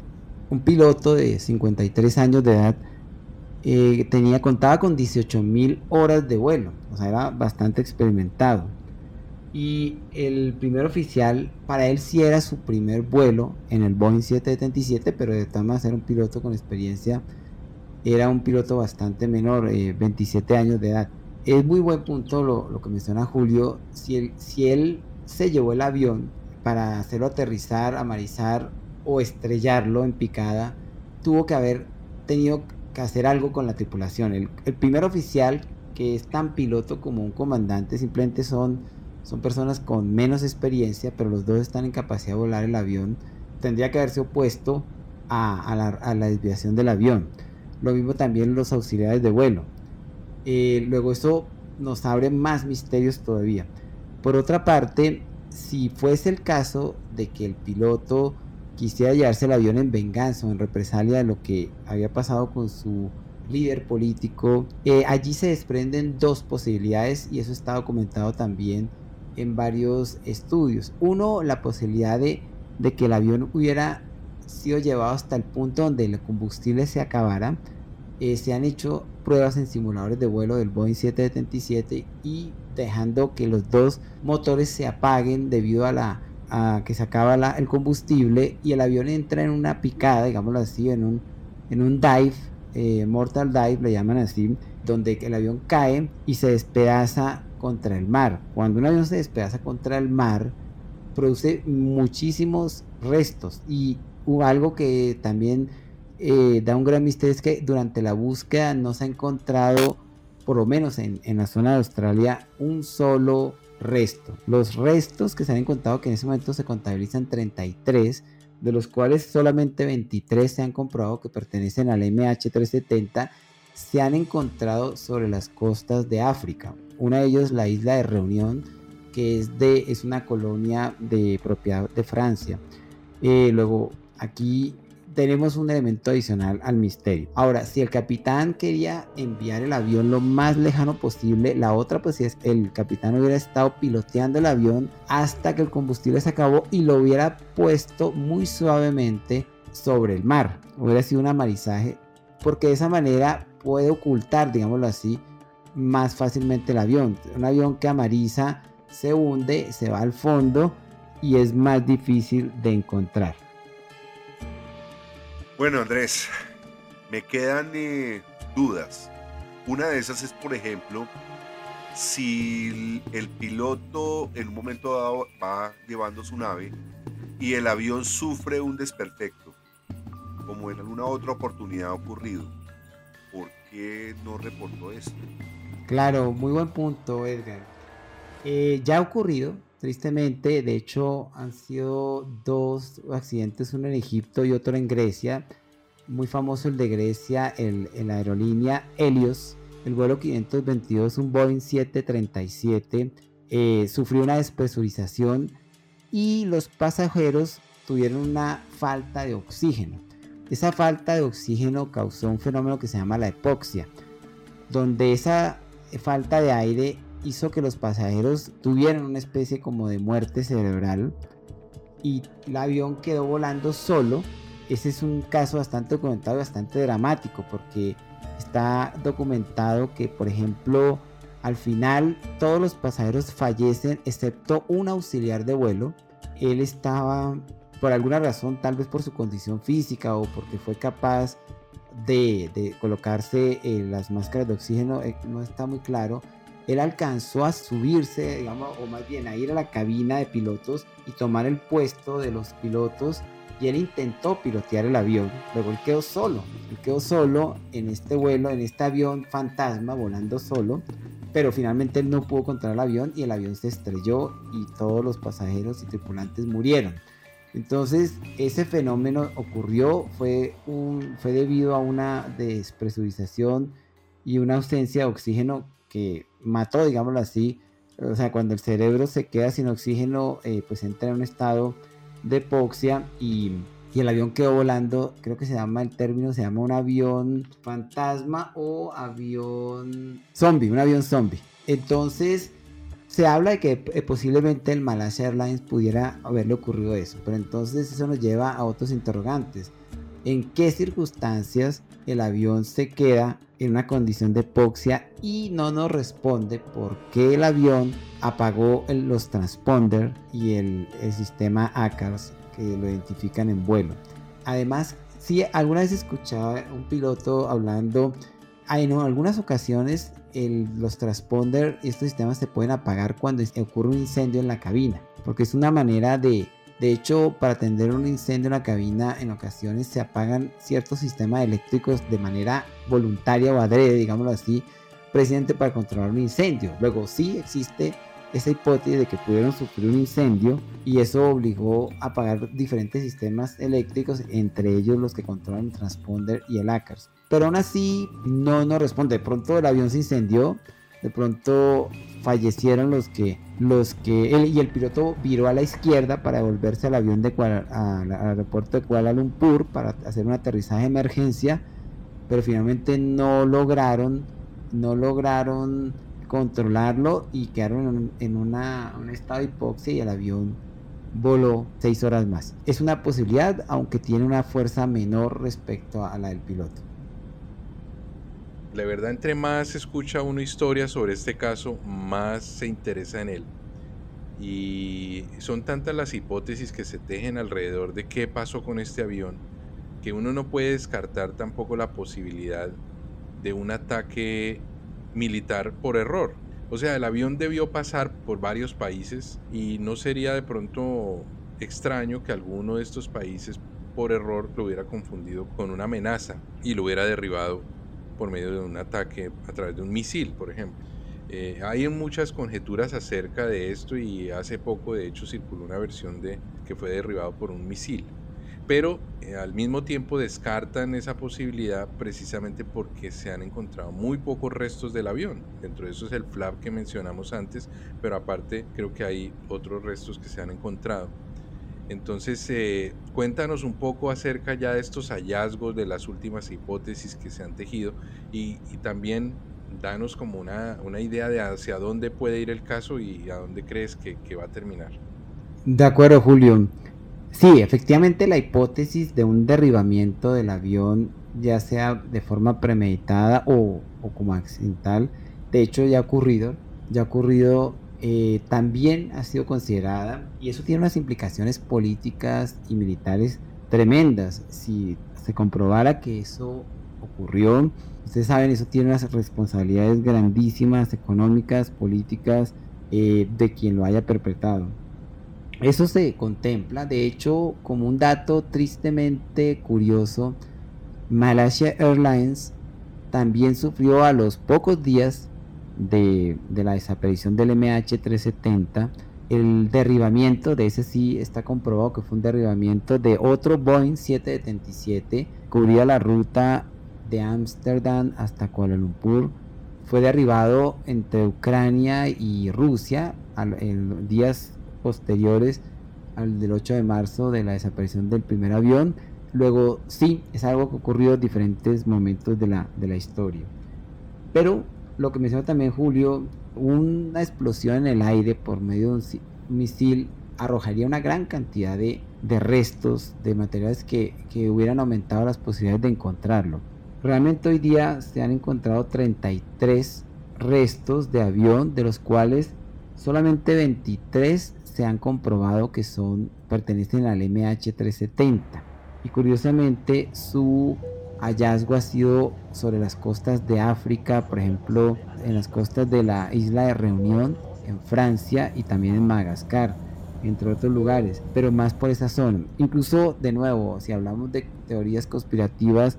un piloto de 53 años de edad, eh, tenía, contaba con 18 mil horas de vuelo, o sea, era bastante experimentado. Y el primer oficial, para él sí era su primer vuelo en el Boeing 777, pero de todas maneras era un piloto con experiencia, era un piloto bastante menor, 27 eh, años de edad es muy buen punto lo, que menciona Julio. Si él, si él se llevó el avión para hacerlo aterrizar, amarizar o estrellarlo en picada, tuvo que haber tenido que hacer algo con la tripulación. El, primer oficial, que es tan piloto como un comandante, simplemente son, son personas con menos experiencia, pero los dos están en capacidad de volar el avión. Tendría que haberse opuesto a, la, desviación del avión. Lo mismo también los auxiliares de vuelo eh, luego eso nos abre más misterios todavía. Por otra parte, si fuese el caso de que el piloto quisiera llevarse el avión en venganza o en represalia de lo que había pasado con su líder político, eh, allí se desprenden dos posibilidades y eso está documentado también en varios estudios. Uno, la posibilidad de, que el avión hubiera sido llevado hasta el punto donde el combustible se acabara eh, se han hecho pruebas en simuladores de vuelo del Boeing 777 y dejando que los dos motores se apaguen debido a la que se acaba el combustible y el avión entra en una picada, digámoslo así, en un, en un dive, eh, mortal dive, le llaman así, donde el avión cae y se despedaza contra el mar. Cuando un avión se despedaza contra el mar, produce muchísimos restos y algo que también eh, da un gran misterio es que durante la búsqueda no se ha encontrado, por lo menos en, la zona de Australia, un solo resto. Los restos que se han encontrado, que en ese momento se contabilizan 33, de los cuales solamente 23 se han comprobado que pertenecen al MH370, se han encontrado sobre las costas de África. Una de ellos la isla de Reunión, que es, de, es una colonia de propiedad de Francia. Eh, luego, aquí tenemos un elemento adicional al misterio. Ahora, si el capitán quería enviar el avión lo más lejano posible, la otra pues es el capitán hubiera estado piloteando el avión hasta que el combustible se acabó y lo hubiera puesto muy suavemente sobre el mar. Hubiera sido un amarizaje porque de esa manera puede ocultar, digámoslo así, más fácilmente el avión. Un avión que amariza se hunde, se va al fondo y es más difícil de encontrar. Bueno, Andrés, me quedan eh, dudas. Una de esas es, por ejemplo, si el piloto en un momento dado va llevando su nave y el avión sufre un desperfecto, como en alguna otra oportunidad ha ocurrido, ¿por qué no reportó esto? Claro, muy buen punto, Edgar. Eh, ya ha ocurrido, tristemente, de hecho han sido dos accidentes, uno en Egipto y otro en Grecia. Muy famoso el de Grecia, el, la aerolínea Helios, el vuelo 522, un Boeing 737, eh, sufrió una despresurización y los pasajeros tuvieron una falta de oxígeno. Esa falta de oxígeno causó un fenómeno que se llama la hipoxia, donde esa falta de aire hizo que los pasajeros tuvieran una especie como de muerte cerebral y el avión quedó volando solo. Ese es un caso bastante documentado, bastante dramático, porque está documentado que, por ejemplo, al final todos los pasajeros fallecen excepto un auxiliar de vuelo. Él estaba, por alguna razón, tal vez por su condición física o porque fue capaz de, colocarse eh, las máscaras de oxígeno, eh, no está muy claro. Él alcanzó a subirse, digamos, o más bien a ir a la cabina de pilotos y tomar el puesto de los pilotos y él intentó pilotear el avión, luego él quedó solo, él solo en este vuelo, en este avión fantasma volando solo, pero finalmente él no pudo controlar el avión y el avión se estrelló y todos los pasajeros y tripulantes murieron. Entonces, ese fenómeno ocurrió, fue, un, fue debido a una despresurización y una ausencia de oxígeno que mató, digámoslo así. O sea, cuando el cerebro se queda sin oxígeno, eh, pues entra en un estado de hipoxia y, y, el avión quedó volando, creo que se llama el término, se llama un avión fantasma o avión zombie, un avión zombie. Entonces, se habla de que eh, posiblemente el Malaysia Airlines pudiera haberle ocurrido eso, pero entonces eso nos lleva a otros interrogantes. ¿En qué circunstancias el avión se queda en una condición de hipoxia y no nos responde por qué el avión apagó los transponders y el, sistema ACARS que lo identifican en vuelo? Además, si alguna vez escuchaba un piloto hablando, en algunas ocasiones los transponder estos sistemas se pueden apagar cuando ocurre un incendio en la cabina, porque es una manera de, de hecho, para atender un incendio en la cabina, en ocasiones se apagan ciertos sistemas eléctricos de manera voluntaria o adrede, digámoslo así, presidente para controlar un incendio. Luego sí existe esa hipótesis de que pudieron sufrir un incendio y eso obligó a apagar diferentes sistemas eléctricos, entre ellos los que controlan el transponder y el ACARS pero aún así no nos responde. De pronto el avión se incendió, de pronto fallecieron los que, los que, y el piloto viró a la izquierda para devolverse al avión de al aeropuerto de Kuala Lumpur para hacer un aterrizaje de emergencia, pero finalmente no lograron, no lograron controlarlo y quedaron en, una, un estado de hipoxia y el avión voló seis horas más. Es una posibilidad, aunque tiene una fuerza menor respecto a la del piloto. La verdad, entre más escucha una historia sobre este caso, más se interesa en él. Y son tantas las hipótesis que se tejen alrededor de qué pasó con este avión, que uno no puede descartar tampoco la posibilidad de un ataque militar por error. O sea, el avión debió pasar por varios países y no sería de pronto extraño que alguno de estos países por error lo hubiera confundido con una amenaza y lo hubiera derribado por medio de un ataque a través de un misil, por ejemplo. Eh, hay muchas conjeturas acerca de esto y hace poco de hecho circuló una versión de que fue derribado por un misil. Pero eh, al mismo tiempo descartan esa posibilidad precisamente porque se han encontrado muy pocos restos del avión. Dentro de eso es el flap que mencionamos antes, pero aparte creo que hay otros restos que se han encontrado. Entonces, eh, cuéntanos un poco acerca ya de estos hallazgos, de las últimas hipótesis que se han tejido y, también danos como una, idea de hacia dónde puede ir el caso y a dónde crees que, va a terminar. De acuerdo, Julio. Sí, efectivamente la hipótesis de un derribamiento del avión, ya sea de forma premeditada o, o como accidental, de hecho ya ha ocurrido, ya ha ocurrido eh, también ha sido considerada y eso tiene unas implicaciones políticas y militares tremendas. Si se comprobara que eso ocurrió, ustedes saben, eso tiene unas responsabilidades grandísimas, económicas, políticas, eh, de quien lo haya perpetrado. Eso se contempla, de hecho, como un dato tristemente curioso, Malaysia Airlines también sufrió a los pocos días de, la desaparición del MH370 el derribamiento de ese sí está comprobado que fue un derribamiento de otro Boeing 777 cubría la ruta de Ámsterdam hasta Kuala Lumpur fue derribado entre Ucrania y Rusia en días posteriores al del 8 de marzo de la desaparición del primer avión. Luego sí, es algo que ocurrió en diferentes momentos de la, de la historia. Pero lo que mencionó también Julio, una explosión en el aire por medio de un misil arrojaría una gran cantidad de, de restos, de materiales que, que hubieran aumentado las posibilidades de encontrarlo. Realmente hoy día se han encontrado 33 restos de avión, de los cuales solamente 23 se han comprobado que son pertenecen al MH370. Y curiosamente su hallazgo ha sido sobre las costas de África, por ejemplo, en las costas de la isla de Reunión, en Francia y también en Madagascar, entre otros lugares, pero más por esa zona. Incluso, de nuevo, si hablamos de teorías conspirativas,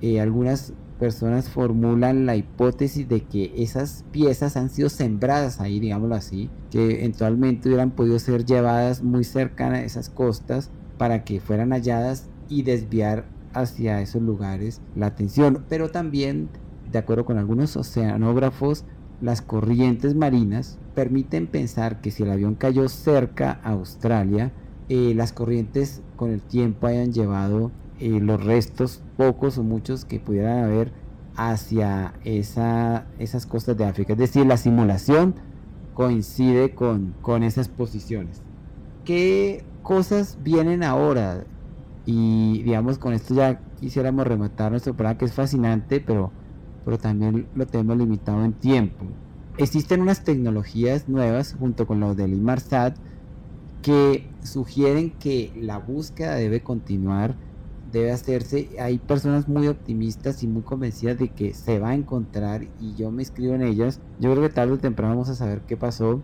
eh, algunas personas formulan la hipótesis de que esas piezas han sido sembradas ahí, digámoslo así, que eventualmente hubieran podido ser llevadas muy cercanas a esas costas para que fueran halladas y desviar hacia esos lugares la atención. Pero también, de acuerdo con algunos oceanógrafos, las corrientes marinas permiten pensar que si el avión cayó cerca a Australia, eh, las corrientes con el tiempo hayan llevado eh, los restos, pocos o muchos que pudieran haber hacia esa, esas costas de África. Es decir, la simulación coincide con, con esas posiciones. ¿Qué cosas vienen ahora? Y digamos, con esto ya quisiéramos rematar nuestro programa que es fascinante, pero, pero también lo tenemos limitado en tiempo. Existen unas tecnologías nuevas junto con los del IMARSAT que sugieren que la búsqueda debe continuar debe hacerse. Hay personas muy optimistas y muy convencidas de que se va a encontrar y yo me escribo en ellas. Yo creo que tarde o temprano vamos a saber qué pasó.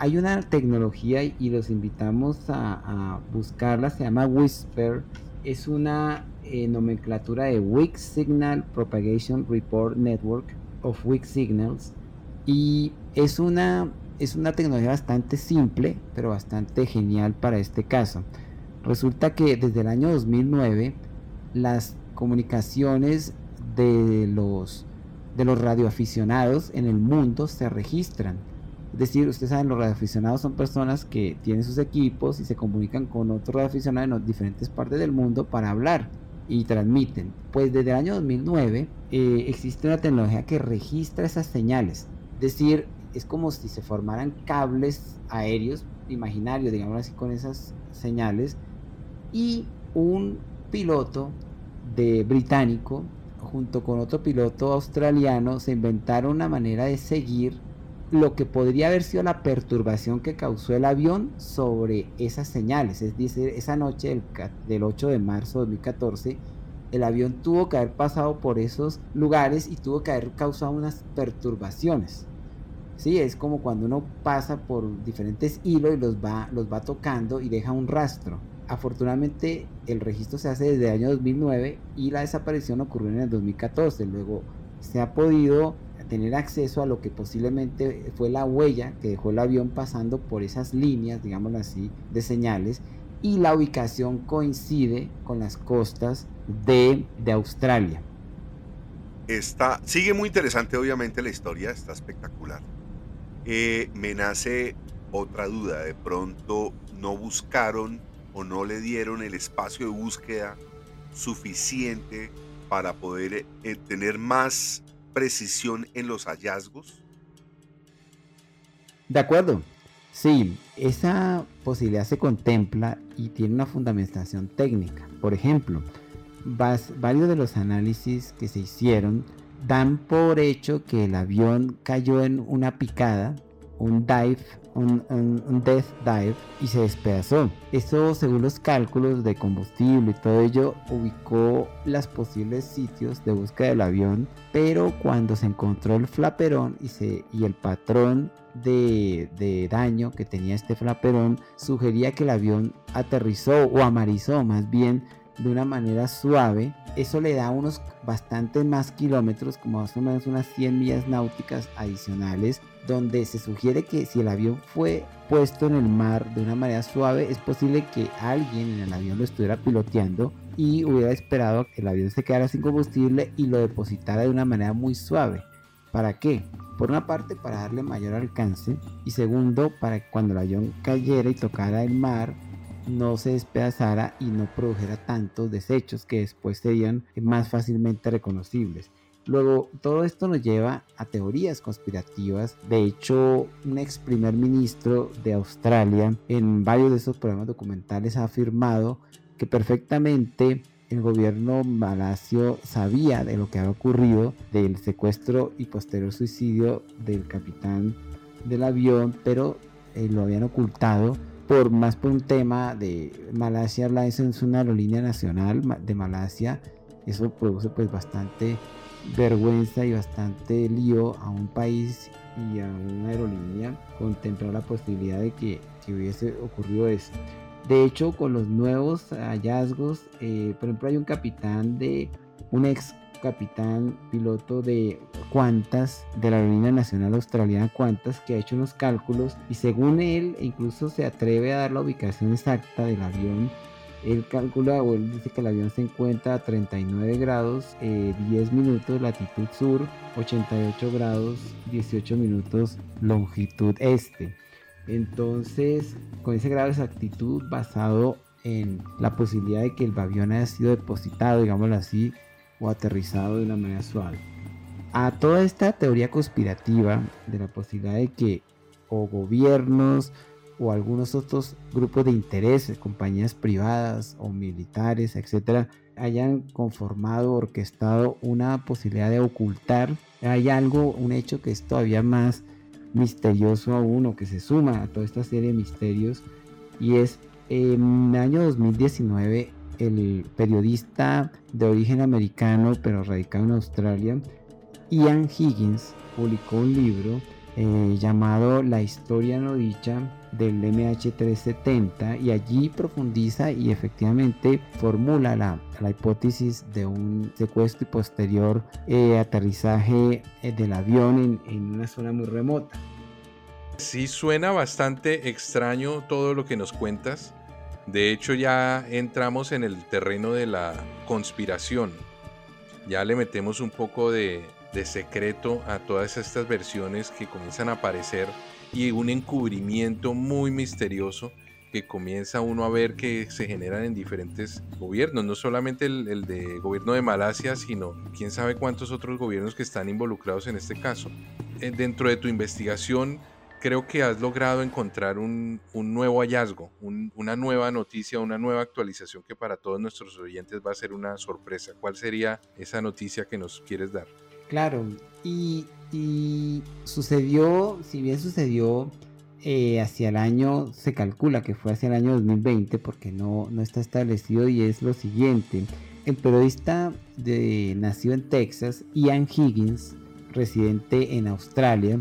Hay una tecnología y los invitamos a, buscarla, se llama Whisper. Es una eh, nomenclatura de Weak Signal Propagation Report Network of Weak Signals y es una, es una tecnología bastante simple pero bastante genial para este caso. Resulta que desde el año 2009 las comunicaciones de los, de los radioaficionados en el mundo se registran. Es decir, ustedes saben, los radioaficionados son personas que tienen sus equipos y se comunican con otros radioaficionados en diferentes partes del mundo para hablar y transmiten. Pues desde el año 2009 eh, existe una tecnología que registra esas señales. Es decir, es como si se formaran cables aéreos imaginarios, digamos así, con esas señales. Y un piloto de británico junto con otro piloto australiano se inventaron una manera de seguir lo que podría haber sido la perturbación que causó el avión sobre esas señales. Es decir, esa noche del, del 8 de marzo de 2014, el avión tuvo que haber pasado por esos lugares y tuvo que haber causado unas perturbaciones. Sí, es como cuando uno pasa por diferentes hilos y los va, los va tocando y deja un rastro. Afortunadamente el registro se hace desde el año 2009 y la desaparición ocurrió en el 2014. Luego se ha podido tener acceso a lo que posiblemente fue la huella que dejó el avión pasando por esas líneas, digámoslo así, de señales y la ubicación coincide con las costas de, de Australia. Está, sigue muy interesante obviamente la historia, está espectacular. Eh, me nace otra duda, de pronto no buscaron o no le dieron el espacio de búsqueda suficiente para poder eh, tener más precisión en los hallazgos? De acuerdo. Sí, esa posibilidad se contempla y tiene una fundamentación técnica. Por ejemplo, varios de los análisis que se hicieron dan por hecho que el avión cayó en una picada un dive, un, death dive y se despedazó. Esto según los cálculos de combustible y todo ello ubicó los posibles sitios de búsqueda del avión, pero cuando se encontró el flaperón y el patrón de, de, daño que tenía este flaperón sugería que el avión aterrizó o amarizó más bien de una manera suave. Eso le da unos bastantes más kilómetros, como más o menos unas 100 millas náuticas adicionales, donde se sugiere que si el avión fue puesto en el mar de una manera suave, es posible que alguien en el avión lo estuviera piloteando y hubiera esperado que el avión se quedara sin combustible y lo depositara de una manera muy suave. ¿Para qué? Por una parte, para darle mayor alcance y segundo, para que cuando el avión cayera y tocara el mar, no se despedazara y no produjera tantos desechos que después serían más fácilmente reconocibles. Luego, todo esto nos lleva a teorías conspirativas. De hecho, un ex primer ministro de Australia en varios de esos programas documentales ha afirmado que perfectamente el gobierno malasio sabía de lo que había ocurrido, del secuestro y posterior suicidio del capitán del avión, pero eh, lo habían ocultado por más por un tema de Malasia Airlines es una aerolínea nacional de Malasia eso produce pues bastante vergüenza y bastante lío a un país y a una aerolínea contemplar la posibilidad de que, hubiese ocurrido eso de hecho con los nuevos hallazgos eh, por ejemplo hay un capitán de un ex capitán piloto de Qantas, de la Aerolínea Nacional Australiana Qantas, que ha hecho unos cálculos y según él incluso se atreve a dar la ubicación exacta del avión. Él calcula o él dice que el avión se encuentra a 39 grados 10 eh, minutos latitud sur, 88 grados 18 minutos longitud este. Entonces, con ese grado de exactitud basado en la posibilidad de que el avión haya sido depositado, digámoslo así, o aterrizado de una manera suave. A toda esta teoría conspirativa de la posibilidad de que o gobiernos o algunos otros grupos de intereses, compañías privadas o militares, etcétera, hayan conformado, orquestado una posibilidad de ocultar, hay algo, un hecho que es todavía más misterioso aún o que se suma a toda esta serie de misterios y es en el año 2019 el periodista de origen americano pero radicado en Australia, Ian Higgins, publicó un libro eh, llamado La historia no dicha del MH370 y allí profundiza y efectivamente formula la, hipótesis de un secuestro y posterior eh, aterrizaje eh, del avión en, en una zona muy remota. Sí, suena bastante extraño todo lo que nos cuentas. De hecho ya entramos en el terreno de la conspiración. Ya le metemos un poco de, secreto a todas estas versiones que comienzan a aparecer y un encubrimiento muy misterioso que comienza uno a ver que se generan en diferentes gobiernos, no solamente el, el, de gobierno de Malasia, sino quién sabe cuántos otros gobiernos que están involucrados en este caso. Eh, dentro de tu investigación, creo que has logrado encontrar un, nuevo hallazgo, una nueva noticia, una nueva actualización que para todos nuestros oyentes va a ser una sorpresa. ¿Cuál sería esa noticia que nos quieres dar? Claro, y, sucedió, si bien sucedió eh, hacia el año, se calcula que fue hacia el año 2020 porque no, no está establecido y es lo siguiente. El periodista de, nacido en Texas, Ian Higgins, residente en Australia,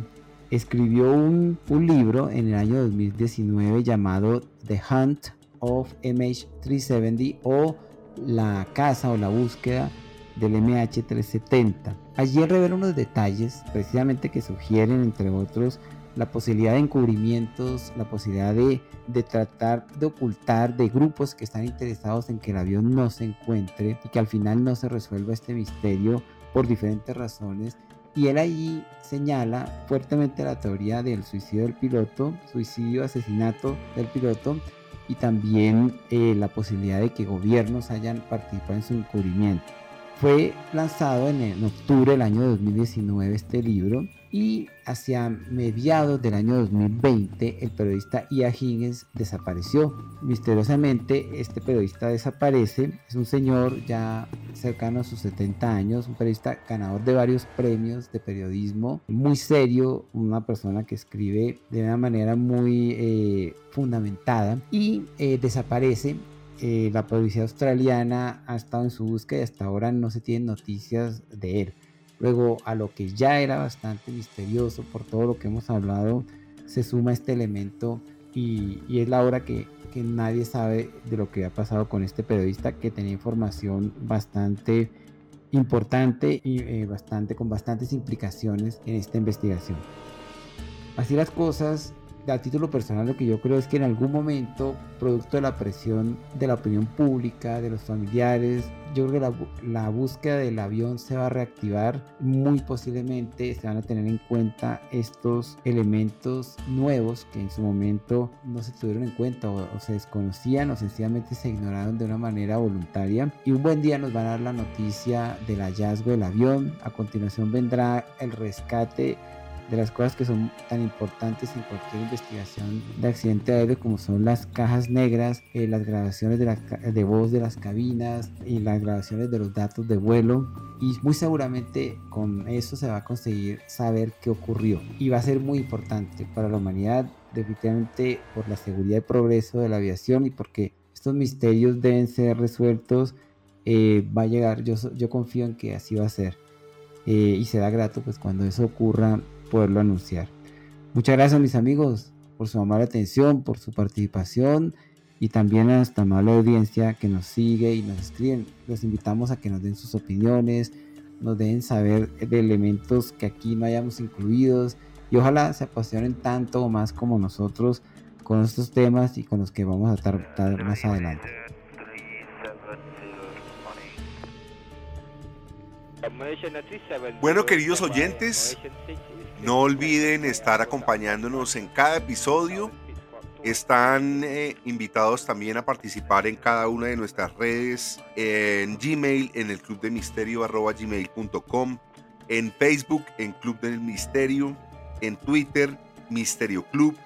escribió un, libro en el año 2019 llamado The Hunt of MH370 o La caza o la búsqueda del MH370. Allí revela unos detalles precisamente que sugieren, entre otros, la posibilidad de encubrimientos, la posibilidad de, de, tratar de ocultar de grupos que están interesados en que el avión no se encuentre y que al final no se resuelva este misterio por diferentes razones y él allí señala fuertemente la teoría del suicidio del piloto, suicidio, asesinato del piloto y también eh, la posibilidad de que gobiernos hayan participado en su encubrimiento. Fue lanzado en, octubre del año 2019 este libro y hacia mediados del año 2020 el periodista Ia Higgins desapareció. Misteriosamente este periodista desaparece, es un señor ya cercano a sus 70 años, un periodista ganador de varios premios de periodismo, muy serio, una persona que escribe de una manera muy eh, fundamentada y eh, desaparece. Eh, la policía australiana ha estado en su búsqueda y hasta ahora no se tienen noticias de él. Luego a lo que ya era bastante misterioso por todo lo que hemos hablado, se suma este elemento y, es la hora que que nadie sabe de lo que ha pasado con este periodista que tenía información bastante importante y eh, bastante con bastantes implicaciones en esta investigación. Así las cosas, a título personal lo que yo creo es que en algún momento, producto de la presión de la opinión pública, de los familiares, yo creo que la, búsqueda del avión se va a reactivar. Muy posiblemente se van a tener en cuenta estos elementos nuevos que en su momento no se tuvieron en cuenta o, se desconocían o sencillamente se ignoraron de una manera voluntaria. Y un buen día nos van a dar la noticia del hallazgo del avión. A continuación vendrá el rescate de las cosas que son tan importantes en cualquier investigación de accidente aéreo como son las cajas negras, eh, las grabaciones de, la, de voz de las cabinas y las grabaciones de los datos de vuelo. Y muy seguramente con eso se va a conseguir saber qué ocurrió. Y va a ser muy importante para la humanidad definitivamente por la seguridad y progreso de la aviación y porque estos misterios deben ser resueltos. Eh, va a llegar yo, yo confío en que así va a ser. Eh, y será grato pues cuando eso ocurra poderlo anunciar. Muchas gracias mis amigos por su amable atención, por su participación y también a nuestra amable audiencia que nos sigue y nos escriben. Los invitamos a que nos den sus opiniones, nos den saber de elementos que aquí no hayamos incluidos y ojalá se apasionen tanto o más como nosotros con estos temas y con los que vamos a tratar más adelante. Bueno, queridos oyentes, no olviden estar acompañándonos en cada episodio. Están eh, invitados también a participar en cada una de nuestras redes, en Gmail, en el Club en Facebook, en Club del Misterio, en Twitter, Misterio Club,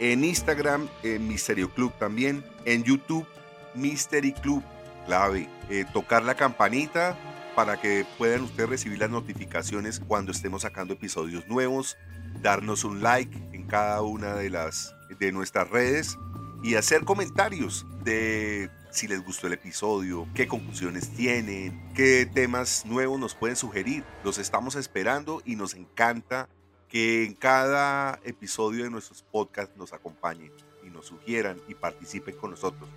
en Instagram, en Misterio Club también, en YouTube, Mystery Club, clave, eh, tocar la campanita para que puedan ustedes recibir las notificaciones cuando estemos sacando episodios nuevos, darnos un like en cada una de las de nuestras redes y hacer comentarios de si les gustó el episodio, qué conclusiones tienen, qué temas nuevos nos pueden sugerir. Los estamos esperando y nos encanta que en cada episodio de nuestros podcasts nos acompañen y nos sugieran y participen con nosotros.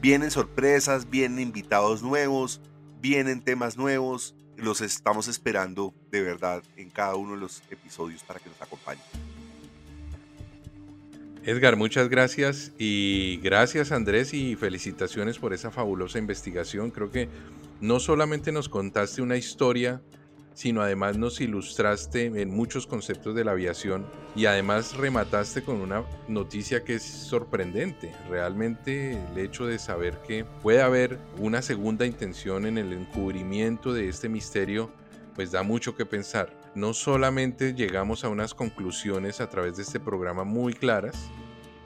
Vienen sorpresas, vienen invitados nuevos, vienen temas nuevos, los estamos esperando de verdad en cada uno de los episodios para que nos acompañen. Edgar, muchas gracias y gracias Andrés y felicitaciones por esa fabulosa investigación. Creo que no solamente nos contaste una historia sino además nos ilustraste en muchos conceptos de la aviación y además remataste con una noticia que es sorprendente. Realmente el hecho de saber que puede haber una segunda intención en el encubrimiento de este misterio, pues da mucho que pensar. No solamente llegamos a unas conclusiones a través de este programa muy claras,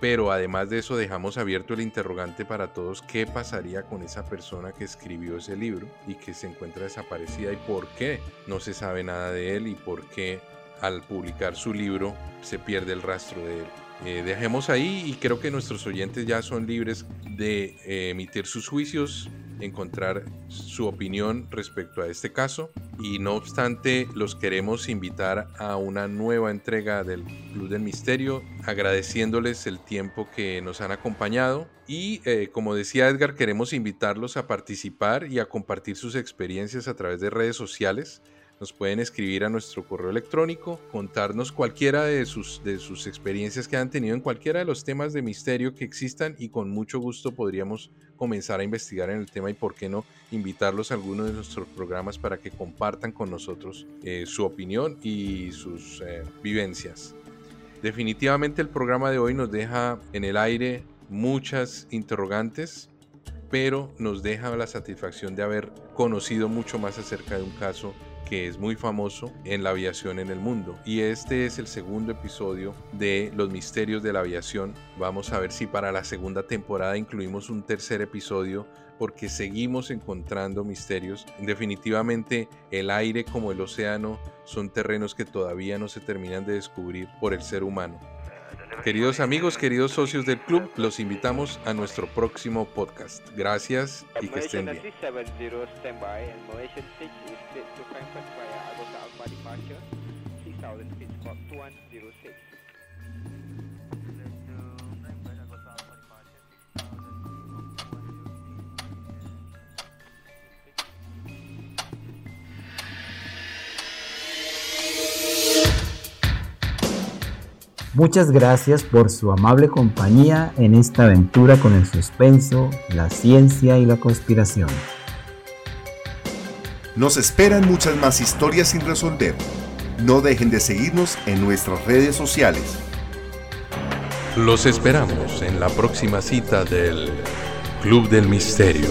pero además de eso dejamos abierto el interrogante para todos qué pasaría con esa persona que escribió ese libro y que se encuentra desaparecida y por qué no se sabe nada de él y por qué al publicar su libro se pierde el rastro de él. Eh, dejemos ahí y creo que nuestros oyentes ya son libres de eh, emitir sus juicios encontrar su opinión respecto a este caso y no obstante los queremos invitar a una nueva entrega del Club del Misterio agradeciéndoles el tiempo que nos han acompañado y eh, como decía Edgar queremos invitarlos a participar y a compartir sus experiencias a través de redes sociales nos pueden escribir a nuestro correo electrónico, contarnos cualquiera de sus, de sus experiencias que han tenido en cualquiera de los temas de misterio que existan y con mucho gusto podríamos comenzar a investigar en el tema y por qué no invitarlos a alguno de nuestros programas para que compartan con nosotros eh, su opinión y sus eh, vivencias. Definitivamente el programa de hoy nos deja en el aire muchas interrogantes, pero nos deja la satisfacción de haber conocido mucho más acerca de un caso que es muy famoso en la aviación en el mundo. Y este es el segundo episodio de Los Misterios de la Aviación. Vamos a ver si para la segunda temporada incluimos un tercer episodio porque seguimos encontrando misterios. Definitivamente el aire como el océano son terrenos que todavía no se terminan de descubrir por el ser humano. Queridos amigos, queridos socios del club, los invitamos a nuestro próximo podcast. Gracias y que estén bien. Muchas gracias por su amable compañía en esta aventura con el suspenso, la ciencia y la conspiración. Nos esperan muchas más historias sin resolver. No dejen de seguirnos en nuestras redes sociales. Los esperamos en la próxima cita del Club del Misterio.